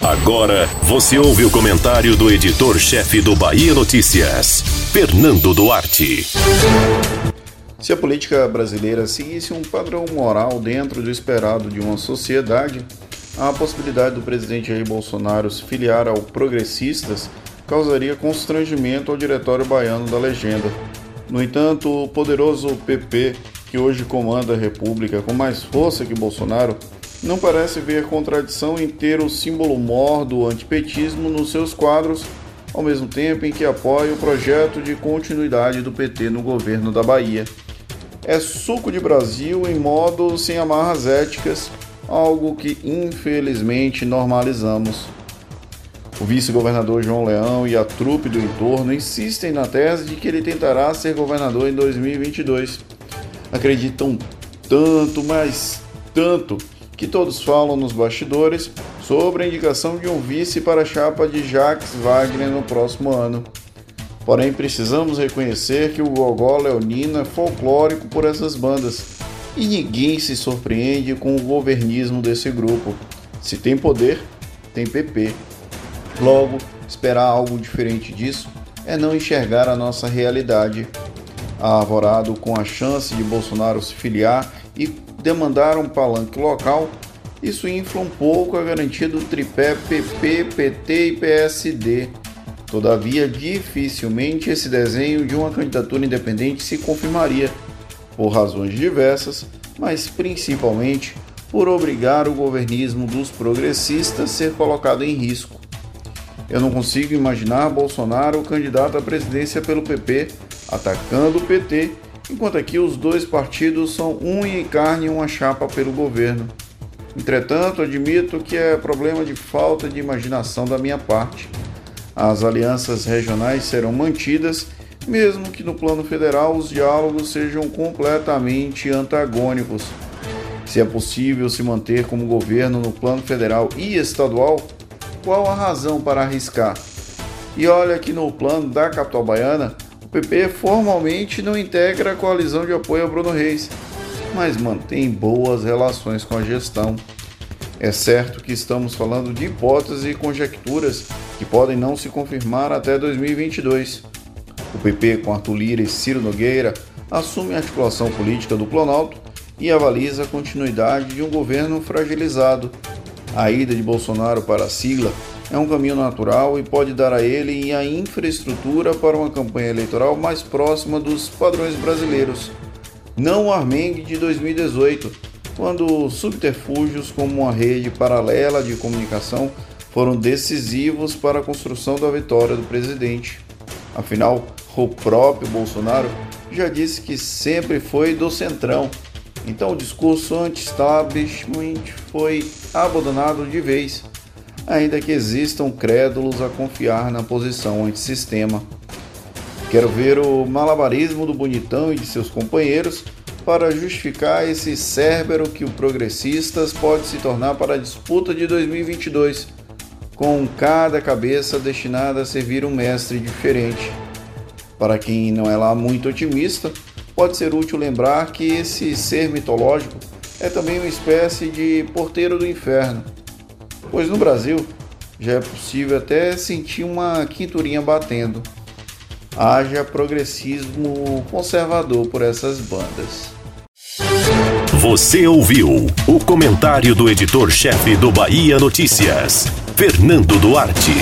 Agora você ouve o comentário do editor-chefe do Bahia Notícias, Fernando Duarte. Se a política brasileira seguisse um padrão moral dentro do esperado de uma sociedade, a possibilidade do presidente Jair Bolsonaro se filiar ao Progressistas causaria constrangimento ao diretório baiano da legenda. No entanto, o poderoso PP, que hoje comanda a República com mais força que Bolsonaro, não parece ver contradição em ter o símbolo mor do antipetismo nos seus quadros, ao mesmo tempo em que apoia o projeto de continuidade do PT no governo da Bahia. É suco de Brasil em modo sem amarras éticas, algo que infelizmente normalizamos. O vice-governador João Leão e a trupe do entorno insistem na tese de que ele tentará ser governador em 2022. Acreditam tanto, mas tanto, que todos falam nos bastidores sobre a indicação de um vice para a chapa de Jacques Wagner no próximo ano. Porém, precisamos reconhecer que o gogó leonino é folclórico por essas bandas e ninguém se surpreende com o governismo desse grupo. Se tem poder, tem PP. Logo, esperar algo diferente disso é não enxergar a nossa realidade. Arvorado com a chance de Bolsonaro se filiar e demandar um palanque local, isso infla um pouco a garantia do tripé PP, PT e PSD. Todavia, dificilmente esse desenho de uma candidatura independente se confirmaria, por razões diversas, mas principalmente por obrigar o governismo dos progressistas a ser colocado em risco. Eu não consigo imaginar Bolsonaro candidato à presidência pelo PP atacando o PT, enquanto aqui os dois partidos são unha e carne uma chapa pelo governo. Entretanto, admito que é problema de falta de imaginação da minha parte. As alianças regionais serão mantidas, mesmo que no plano federal os diálogos sejam completamente antagônicos. Se é possível se manter como governo no plano federal e estadual, qual a razão para arriscar? E olha que no plano da capital baiana, PP formalmente não integra a coalizão de apoio a Bruno Reis, mas mantém boas relações com a gestão. É certo que estamos falando de hipóteses e conjecturas que podem não se confirmar até 2022. O PP, com Arthur Lira e Ciro Nogueira, assume a articulação política do Planalto e avaliza a continuidade de um governo fragilizado. A ida de Bolsonaro para a sigla é um caminho natural e pode dar a ele a infraestrutura para uma campanha eleitoral mais próxima dos padrões brasileiros. Não o Armengue de 2018, quando subterfúgios como uma rede paralela de comunicação foram decisivos para a construção da vitória do presidente. Afinal, o próprio Bolsonaro já disse que sempre foi do centrão, então o discurso anti-establishment foi abandonado de vez, ainda que existam crédulos a confiar na posição antissistema. Quero ver o malabarismo do Bonitão e de seus companheiros para justificar esse cérbero que o Progressistas pode se tornar para a disputa de 2022, com cada cabeça destinada a servir um mestre diferente. Para quem não é lá muito otimista, pode ser útil lembrar que esse ser mitológico é também uma espécie de porteiro do inferno, pois no Brasil já é possível até sentir uma quinturinha batendo haja progressismo conservador por essas bandas. Você ouviu o comentário do editor-chefe do Bahia Notícias, Fernando Duarte.